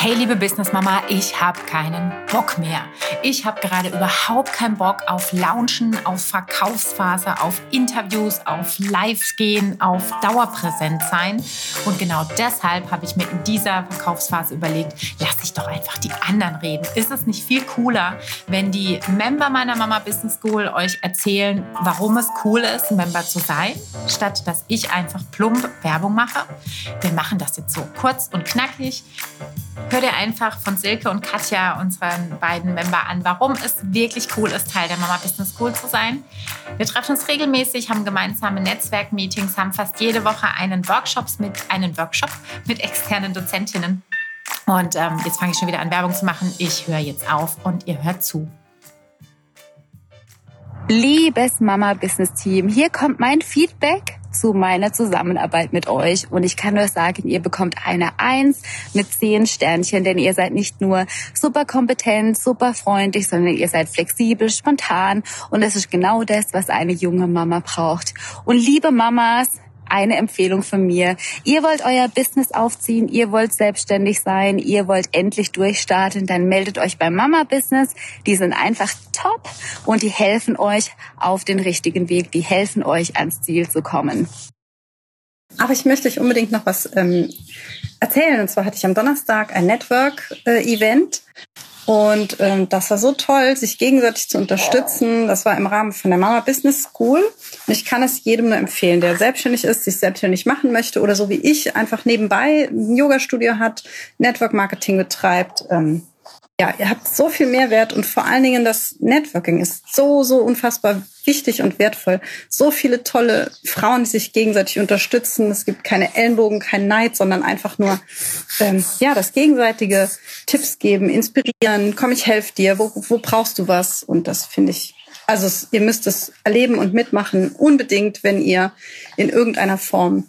Hey liebe Business Mama, ich habe keinen Bock mehr. Ich habe gerade überhaupt keinen Bock auf Launchen, auf Verkaufsphase, auf Interviews, auf Lives gehen, auf Dauerpräsent sein. Und genau deshalb habe ich mir in dieser Verkaufsphase überlegt, lass ich doch einfach die anderen reden. Ist es nicht viel cooler, wenn die Member meiner Mama Business School euch erzählen, warum es cool ist, Member zu sein, statt dass ich einfach plump Werbung mache? Wir machen das jetzt so kurz und knackig. Hör dir einfach von Silke und Katja, unseren beiden Member, an, warum es wirklich cool ist, Teil der Mama Business School zu sein. Wir treffen uns regelmäßig, haben gemeinsame Netzwerkmeetings, haben fast jede Woche einen, Workshops mit, einen Workshop mit externen Dozentinnen. Und ähm, jetzt fange ich schon wieder an, Werbung zu machen. Ich höre jetzt auf und ihr hört zu. Liebes Mama Business Team, hier kommt mein Feedback zu meiner Zusammenarbeit mit euch. Und ich kann nur sagen, ihr bekommt eine Eins mit zehn Sternchen, denn ihr seid nicht nur super kompetent, super freundlich, sondern ihr seid flexibel, spontan. Und das ist genau das, was eine junge Mama braucht. Und liebe Mamas, eine Empfehlung von mir. Ihr wollt euer Business aufziehen, ihr wollt selbstständig sein, ihr wollt endlich durchstarten, dann meldet euch beim Mama Business. Die sind einfach top und die helfen euch auf den richtigen Weg, die helfen euch ans Ziel zu kommen. Aber ich möchte euch unbedingt noch was ähm, erzählen. Und zwar hatte ich am Donnerstag ein Network-Event. Und ähm, das war so toll, sich gegenseitig zu unterstützen. Das war im Rahmen von der Mama Business School. Und ich kann es jedem nur empfehlen, der selbstständig ist, sich selbstständig machen möchte oder so wie ich einfach nebenbei ein Yoga-Studio hat, Network Marketing betreibt. Ähm, ja, ihr habt so viel Mehrwert und vor allen Dingen das Networking ist so, so unfassbar wichtig und wertvoll. So viele tolle Frauen, die sich gegenseitig unterstützen. Es gibt keine Ellenbogen, kein Neid, sondern einfach nur, ähm, ja, das gegenseitige Tipps geben, inspirieren. Komm, ich helfe dir. Wo, wo brauchst du was? Und das finde ich, also es, ihr müsst es erleben und mitmachen. Unbedingt, wenn ihr in irgendeiner Form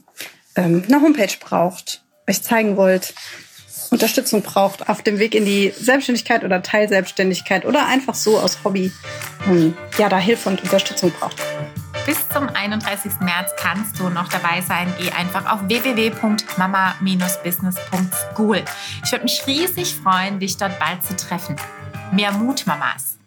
ähm, eine Homepage braucht, euch zeigen wollt, Unterstützung braucht auf dem Weg in die Selbstständigkeit oder Teilselbstständigkeit oder einfach so aus Hobby, ähm, ja, da Hilfe und Unterstützung braucht. Bis zum 31. März kannst du noch dabei sein. Geh einfach auf www.mama-business.school. Ich würde mich riesig freuen, dich dort bald zu treffen. Mehr Mut, Mamas!